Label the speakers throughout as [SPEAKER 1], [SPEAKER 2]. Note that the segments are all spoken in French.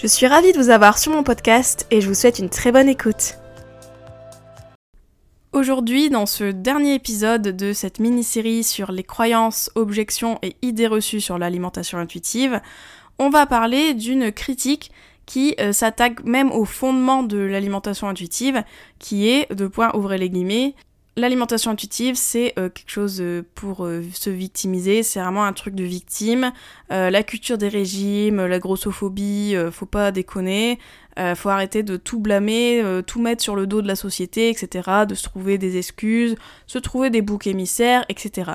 [SPEAKER 1] Je suis ravie de vous avoir sur mon podcast et je vous souhaite une très bonne écoute. Aujourd'hui, dans ce dernier épisode de cette mini-série sur les croyances, objections et idées reçues sur l'alimentation intuitive, on va parler d'une critique qui euh, s'attaque même au fondement de l'alimentation intuitive, qui est, de point ouvrez les guillemets, L'alimentation intuitive, c'est euh, quelque chose euh, pour se victimiser, c'est vraiment un truc de victime. la culture des régimes, la grossophobie, faut pas déconner. Euh, faut arrêter de tout blâmer, euh, tout mettre sur le dos de la société, etc. De se trouver des excuses, se trouver des boucs émissaires, etc.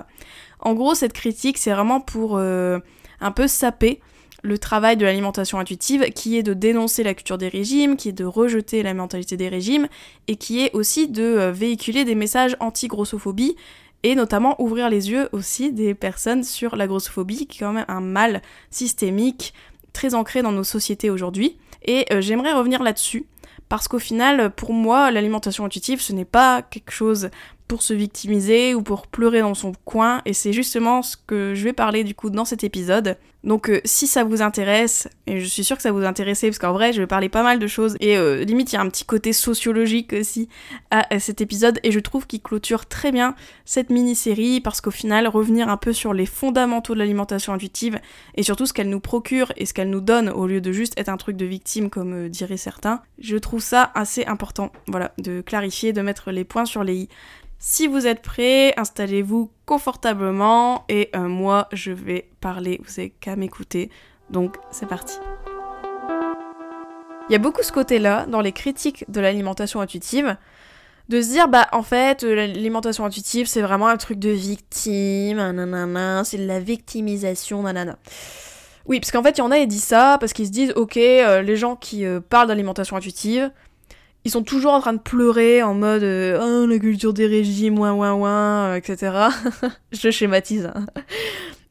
[SPEAKER 1] En gros, cette critique, c'est vraiment pour euh, un peu saper le travail de l'alimentation intuitive, qui est de dénoncer la culture des régimes, qui est de rejeter la mentalité des régimes, et qui est aussi de véhiculer des messages anti-grossophobie, et notamment ouvrir les yeux aussi des personnes sur la grossophobie, qui est quand même un mal systémique très ancré dans nos sociétés aujourd'hui. Et euh, j'aimerais revenir là-dessus, parce qu'au final, pour moi, l'alimentation intuitive, ce n'est pas quelque chose pour se victimiser ou pour pleurer dans son coin, et c'est justement ce que je vais parler du coup dans cet épisode. Donc euh, si ça vous intéresse, et je suis sûre que ça vous intéressait, parce qu'en vrai je vais parler pas mal de choses, et euh, limite il y a un petit côté sociologique aussi à, cet épisode, et je trouve qu'il clôture très bien cette mini-série, parce qu'au final revenir un peu sur les fondamentaux de l'alimentation intuitive, et surtout ce qu'elle nous procure et ce qu'elle nous donne, au lieu de juste être un truc de victime comme euh, diraient certains, je trouve ça assez important, voilà, de clarifier, de mettre les points sur les i. Si vous êtes prêts, installez-vous confortablement et euh, moi je vais parler, vous n'avez qu'à m'écouter. Donc c'est parti. Il y a beaucoup ce côté-là dans les critiques de l'alimentation intuitive, de se dire bah en fait l'alimentation intuitive c'est vraiment un truc de victime, nanana, c'est de la victimisation, nanana. Oui, parce qu'en fait il y en a qui disent ça parce qu'ils se disent ok euh, les gens qui euh, parlent d'alimentation intuitive, ils sont toujours en train de pleurer en mode euh, oh, la culture des régimes, ouin ouin ouin, euh, etc. Je schématise. Hein.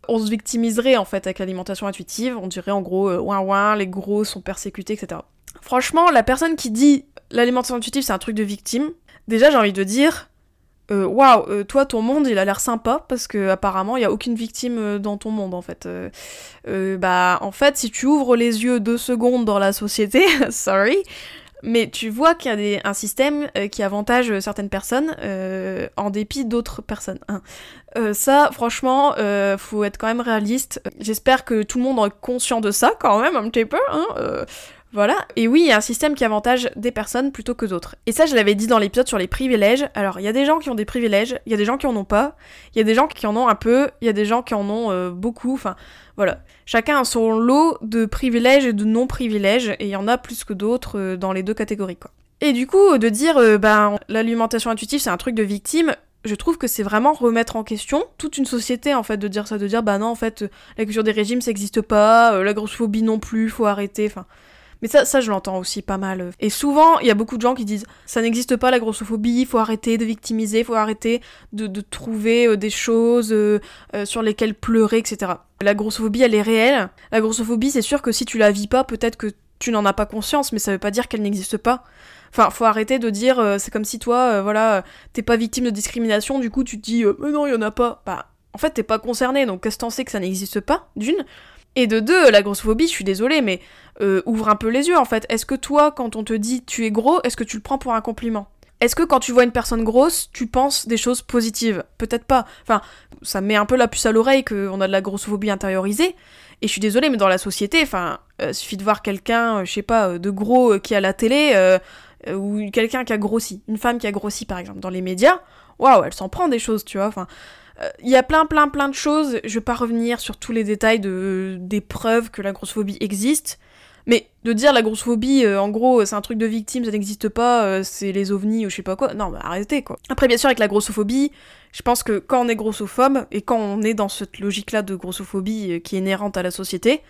[SPEAKER 1] On se victimiserait en fait avec l'alimentation intuitive, on dirait en gros euh, ouin ouin, les gros sont persécutés, etc. Franchement, la personne qui dit l'alimentation intuitive c'est un truc de victime, déjà j'ai envie de dire waouh, toi ton monde il a l'air sympa parce que apparemment il y a aucune victime dans ton monde en fait. bah en fait si tu ouvres les yeux deux secondes dans la société, sorry, mais tu vois qu'il y a un système euh, qui avantage certaines personnes euh, en dépit d'autres personnes. Hein. Euh, ça, franchement, faut être quand même réaliste. J'espère que tout le monde est conscient de ça quand même un petit peu. Hein, voilà. Et oui, il y a un système qui avantage des personnes plutôt que d'autres. Et ça, je l'avais dit dans l'épisode sur les privilèges. Alors, il y a des gens qui ont des privilèges, il y a des gens qui en ont pas, il y a des gens qui en ont un peu, il y a des gens qui en ont beaucoup. Enfin, voilà. Chacun a son lot de privilèges et de non-privilèges, et il y en a plus que d'autres euh, dans les deux catégories, quoi. Et du coup, de dire, euh, ben, l'alimentation intuitive, c'est un truc de victime, je trouve que c'est vraiment remettre en question toute une société en fait de dire ça de dire bah non en fait la culture des régimes ça existe pas euh, la grossophobie non plus faut arrêter enfin mais ça, je l'entends aussi pas mal. Et souvent, il y a beaucoup de gens qui disent ça n'existe pas la grossophobie, il faut arrêter de victimiser, il faut arrêter de, trouver euh, des choses euh, euh, sur lesquelles pleurer, etc. La grossophobie, elle est réelle. La grossophobie, c'est sûr que si tu la vis pas, peut-être que tu n'en as pas conscience, mais ça veut pas dire qu'elle n'existe pas. Enfin, faut arrêter de dire c'est comme si toi, voilà, t'es pas victime de discrimination, du coup tu te dis mais non, il y en a pas. Bah, en fait, t'es pas concerné, donc qu'est-ce que t'en sais que ça n'existe pas, d'une? Et de deux, la grossophobie, je suis désolée, mais euh, ouvre un peu les yeux en fait. Est-ce que toi, quand on te dit tu es gros, est-ce que tu le prends pour un compliment? Est-ce que quand tu vois une personne grosse, tu penses des choses positives? Peut-être pas. Enfin, ça met un peu la puce à l'oreille qu'on a de la grossophobie intériorisée. Et je suis désolée, mais dans la société, enfin, euh, suffit de voir quelqu'un, euh, je sais pas, de gros qui a la télé, ou quelqu'un qui a grossi, une femme qui a grossi par exemple dans les médias, waouh, elle s'en prend des choses, tu vois. Enfin, il y a plein, plein, plein de choses. Je vais pas revenir sur tous les détails de, des preuves que la grossophobie existe. Mais de dire la grossophobie, euh, en gros, c'est un truc de victime, ça n'existe pas, euh, c'est les ovnis ou je sais pas quoi. Non, arrêtez quoi. Après, bien sûr, avec la grossophobie, je pense que quand on est grossophobe et quand on est dans cette logique-là de grossophobie euh, qui est inhérente à la société,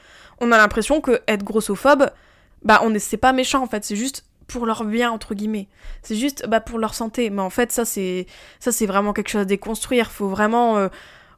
[SPEAKER 1] on a l'impression que être grossophobe, bah, on c'est pas méchant en fait, c'est juste pour leur bien entre guillemets. C'est juste bah, pour leur santé. Mais en fait, ça c'est ça c'est vraiment quelque chose à déconstruire. Faut vraiment euh,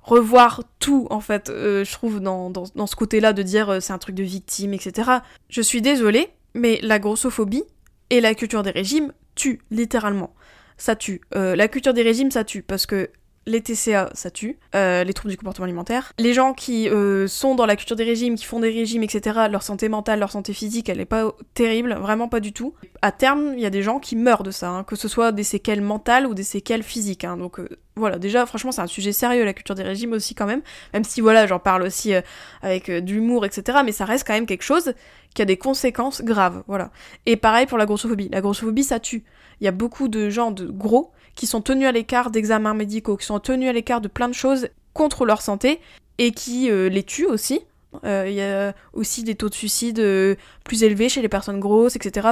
[SPEAKER 1] revoir tout en fait. euh, je trouve dans, dans, ce côté-là de dire euh, c'est un truc de victime, etc. Je suis désolée, mais la grossophobie et la culture des régimes tuent littéralement. Ça tue. La culture des régimes, ça tue parce que les TCA, ça tue, euh, les troubles du comportement alimentaire. Les gens qui euh, sont dans la culture des régimes, qui font des régimes, etc., leur santé mentale, leur santé physique, elle est pas terrible, vraiment pas du tout. À terme, il y a des gens qui meurent de ça, hein, que ce soit des séquelles mentales ou des séquelles physiques. hein. donc euh, voilà, déjà, franchement, c'est un sujet sérieux, la culture des régimes aussi quand même, même si voilà, j'en parle aussi avec de l'humour, etc., mais ça reste quand même quelque chose qui a des conséquences graves, voilà. Et pareil pour la grossophobie. La grossophobie, ça tue. Il y a beaucoup de gens de gros qui sont tenus à l'écart d'examens médicaux, qui sont tenus à l'écart de plein de choses contre leur santé et qui euh, les tuent aussi. Euh, Il y a aussi des taux de suicide euh, plus élevés chez les personnes grosses, etc.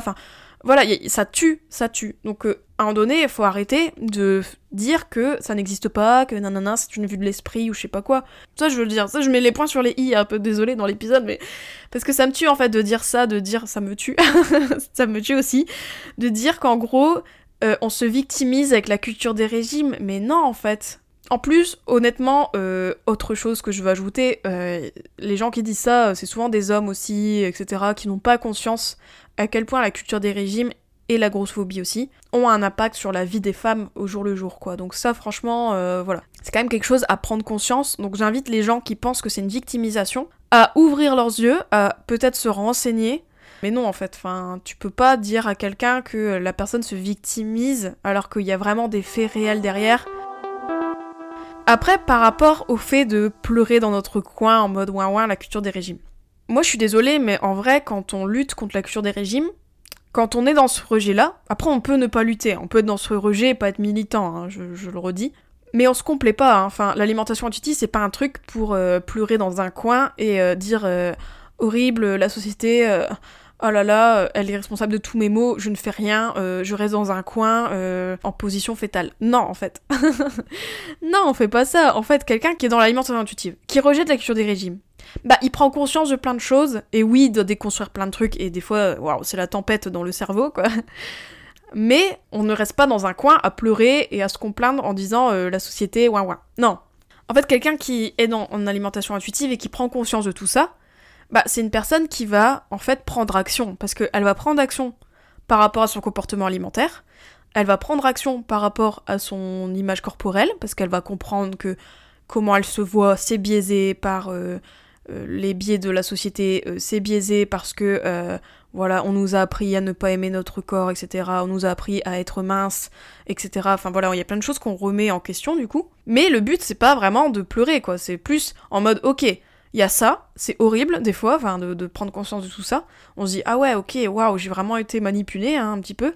[SPEAKER 1] voilà, ça tue, ça tue. Donc, euh, à un moment donné, il faut arrêter de dire que ça n'existe pas, que nanana, c'est une vue de l'esprit ou je sais pas quoi. Ça, je veux dire. Ça, je mets les points sur les i, un peu désolé dans l'épisode, mais parce que ça me tue en fait de dire ça, de dire ça me tue. ça me tue aussi. De dire qu'en gros, euh, on se victimise avec la culture des régimes, mais non en fait. En plus, honnêtement, euh, autre chose que je veux ajouter, euh, les gens qui disent ça, euh, c'est souvent des hommes aussi, etc., qui n'ont pas conscience à quel point la culture des régimes et la grossophobie aussi ont un impact sur la vie des femmes au jour le jour, quoi. Donc ça, franchement, euh, voilà. C'est quand même quelque chose à prendre conscience. Donc j'invite les gens qui pensent que c'est une victimisation à ouvrir leurs yeux, à peut-être se renseigner, mais non, en fait, enfin, tu peux pas dire à quelqu'un que la personne se victimise alors qu'il y a vraiment des faits réels derrière. Après, par rapport au fait de pleurer dans notre coin en mode ouin ouin la culture des régimes. Moi, je suis désolée, mais en vrai, quand on lutte contre la culture des régimes, quand on est dans ce rejet-là, après, on peut ne pas lutter, on peut être dans ce rejet et pas être militant, hein, je, le redis. Mais on se complaît pas, hein. enfin, l'alimentation intuitive, c'est pas un truc pour euh, pleurer dans un coin et euh, dire euh, horrible, la société, oh là là, euh, elle est responsable de tous mes maux, je ne fais rien, euh, je reste dans un coin euh, en position fétale. Non, en fait. non, on fait pas ça. En fait, quelqu'un qui est dans l'alimentation intuitive, qui rejette la culture des régimes, bah, il prend conscience de plein de choses, et oui, il doit déconstruire plein de trucs, et des fois, waouh, c'est la tempête dans le cerveau, quoi. Mais on ne reste pas dans un coin à pleurer et à se complaindre en disant la société, ouin ouin. Non. En fait, quelqu'un qui est dans, en alimentation intuitive et qui prend conscience de tout ça, bah, c'est une personne qui va, en fait, prendre action. Parce qu'elle va prendre action par rapport à son comportement alimentaire, elle va prendre action par rapport à son image corporelle, parce qu'elle va comprendre que comment elle se voit, c'est biaisé par euh, euh, les biais de la société, euh, c'est biaisé parce que voilà, on nous a appris à ne pas aimer notre corps, etc. On nous a appris à être mince, etc. Enfin voilà, il y a plein de choses qu'on remet en question du coup. Mais le but c'est pas vraiment de pleurer quoi, c'est plus en mode ok, il y a ça, c'est horrible des fois, enfin de, prendre conscience de tout ça. On se dit ah ouais ok, waouh, j'ai vraiment été manipulée hein, un petit peu.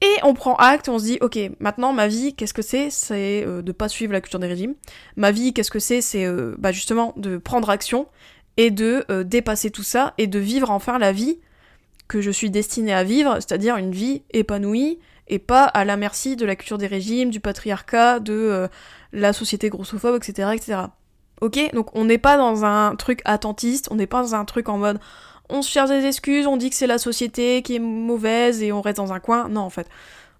[SPEAKER 1] Et on prend acte, on se dit, ok, maintenant ma vie, qu'est-ce que c'est? C'est euh, de pas suivre la culture des régimes. Ma vie, qu'est-ce que c'est? C'est euh, bah, justement de prendre action et de euh, dépasser tout ça et de vivre enfin la vie que je suis destinée à vivre, c'est-à-dire une vie épanouie et pas à la merci de la culture des régimes, du patriarcat, de euh, la société grossophobe, etc., etc. Ok Donc on n'est pas dans un truc attentiste, on n'est pas dans un truc en mode on se cherche des excuses, on dit que c'est la société qui est mauvaise et on reste dans un coin. Non, en fait.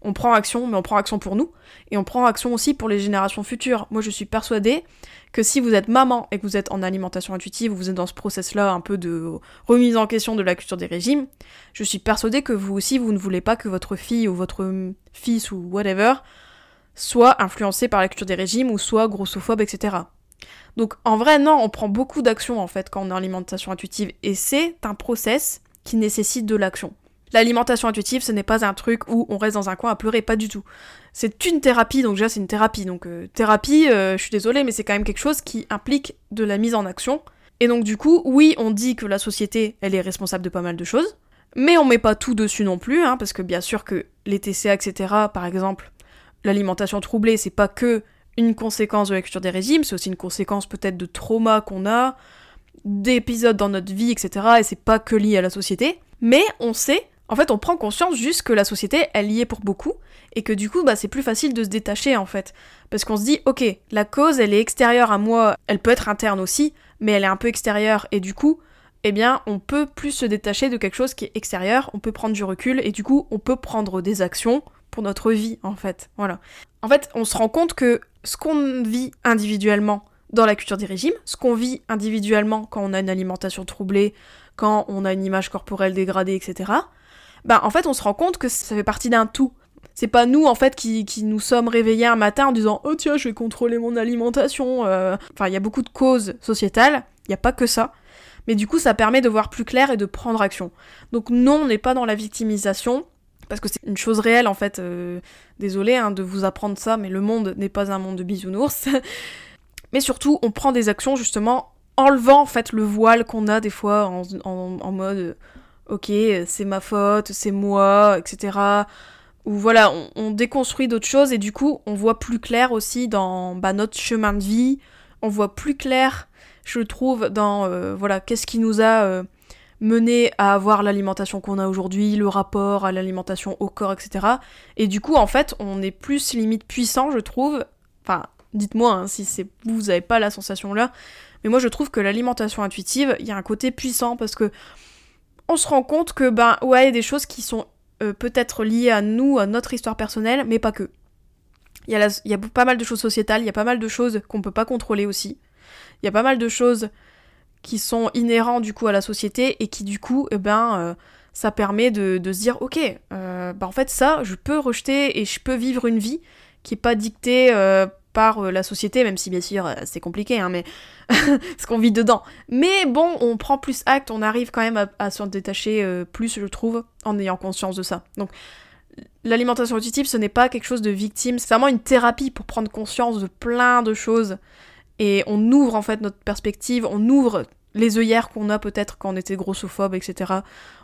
[SPEAKER 1] On prend action, mais on prend action pour nous. Et on prend action aussi pour les générations futures. Moi, je suis persuadée que si vous êtes maman et que vous êtes en alimentation intuitive, ou vous êtes dans ce process-là un peu de remise en question de la culture des régimes, je suis persuadée que vous aussi, vous ne voulez pas que votre fille ou votre fils ou whatever soit influencé par la culture des régimes ou soit grossophobe, etc. Donc en vrai, non, on prend beaucoup d'actions en fait quand on est en alimentation intuitive et c'est un process qui nécessite de l'action. L'alimentation intuitive, ce n'est pas un truc où on reste dans un coin à pleurer, pas du tout. C'est une thérapie, donc déjà c'est une thérapie. Donc euh, thérapie, euh, je suis désolée, mais c'est quand même quelque chose qui implique de la mise en action. Et donc du coup, oui, on dit que la société, elle est responsable de pas mal de choses, mais on met pas tout dessus non plus, hein, parce que bien sûr que les TCA, etc., par exemple, l'alimentation troublée, c'est pas que une conséquence de la culture des régimes, c'est aussi une conséquence peut-être de traumas qu'on a, d'épisodes dans notre vie, etc. Et c'est pas que lié à la société. Mais on sait, en fait, on prend conscience juste que la société, elle y est pour beaucoup, et que du coup, bah, c'est plus facile de se détacher, en fait. Parce qu'on se dit, ok, la cause, elle est extérieure à moi, elle peut être interne aussi, mais elle est un peu extérieure, et du coup, eh bien, on peut plus se détacher de quelque chose qui est extérieur, on peut prendre du recul et du coup, on peut prendre des actions pour notre vie, en fait. Voilà. En fait, on se rend compte que ce qu'on vit individuellement dans la culture des régimes, ce qu'on vit individuellement quand on a une alimentation troublée, quand on a une image corporelle dégradée, etc., bah en fait on se rend compte que ça fait partie d'un tout. C'est pas nous en fait qui, nous sommes réveillés un matin en disant oh tiens je vais contrôler mon alimentation. Euh. Enfin il y a beaucoup de causes sociétales, il n'y a pas que ça. Mais du coup ça permet de voir plus clair et de prendre action. Donc non on n'est pas dans la victimisation, parce que c'est une chose réelle en fait. Euh, désolé hein, de vous apprendre ça, mais le monde n'est pas un monde de bisounours. mais surtout, on prend des actions justement enlevant en fait le voile qu'on a des fois en, mode ok c'est ma faute, c'est moi, etc. Ou voilà, on, déconstruit d'autres choses et du coup on voit plus clair aussi dans bah, notre chemin de vie, on voit plus clair, je trouve, dans euh, voilà qu'est-ce qui nous a euh, mené à avoir l'alimentation qu'on a aujourd'hui, le rapport à l'alimentation au corps, etc. Et du coup en fait on est plus limite puissant, je trouve. Enfin, dites-moi hein, si vous n'avez pas la sensation là, mais moi, je trouve que l'alimentation intuitive, il y a un côté puissant parce que on se rend compte que, ben, ouais, des choses qui sont euh, peut-être liées à nous, à notre histoire personnelle, mais pas que. Il y, a y a pas mal de choses sociétales, il y a pas mal de choses qu'on peut pas contrôler aussi. Il y a pas mal de choses qui sont inhérentes du coup à la société et qui du coup, eh ben, euh, ça permet de, se dire, ok, euh, ben, en fait ça, je peux rejeter et je peux vivre une vie qui est pas dictée par la société, même si bien sûr c'est compliqué, hein, mais ce qu'on vit dedans. Mais bon, on prend plus acte, on arrive quand même à, s'en détacher euh, plus, je trouve, en ayant conscience de ça. Donc, l'alimentation intuitive, ce n'est pas quelque chose de victime, c'est vraiment une thérapie pour prendre conscience de plein de choses. Et on ouvre en fait notre perspective, on ouvre les œillères qu'on a peut-être quand on était grossophobe, etc.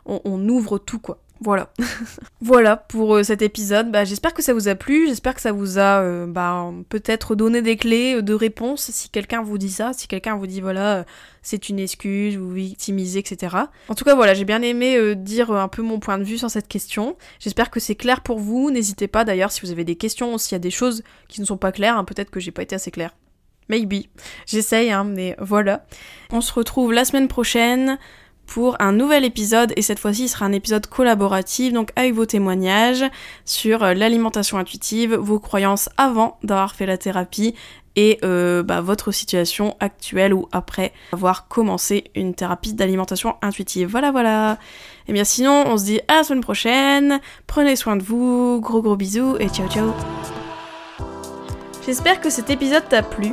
[SPEAKER 1] on ouvre tout quoi. Voilà. voilà pour euh, cet épisode. Bah, j'espère que ça vous a plu, j'espère que ça vous a euh, bah, peut-être donné des clés de réponse si quelqu'un vous dit ça, si quelqu'un vous dit voilà, euh, c'est une excuse, vous victimisez, etc. En tout cas, voilà, j'ai bien aimé dire un peu mon point de vue sur cette question. J'espère que c'est clair pour vous. N'hésitez pas d'ailleurs si vous avez des questions, s'il y a des choses qui ne sont pas claires, hein, peut-être que j'ai pas été assez claire. Maybe. J'essaye, hein, mais voilà. On se retrouve la semaine prochaine pour un nouvel épisode et cette fois-ci il sera un épisode collaboratif donc avec vos témoignages sur euh, l'alimentation intuitive, vos croyances avant d'avoir fait la thérapie et euh, bah, votre situation actuelle ou après avoir commencé une thérapie d'alimentation intuitive. Voilà voilà. Et bien sinon on se dit à la semaine prochaine, prenez soin de vous, gros gros bisous et ciao ciao. J'espère que cet épisode t'a plu.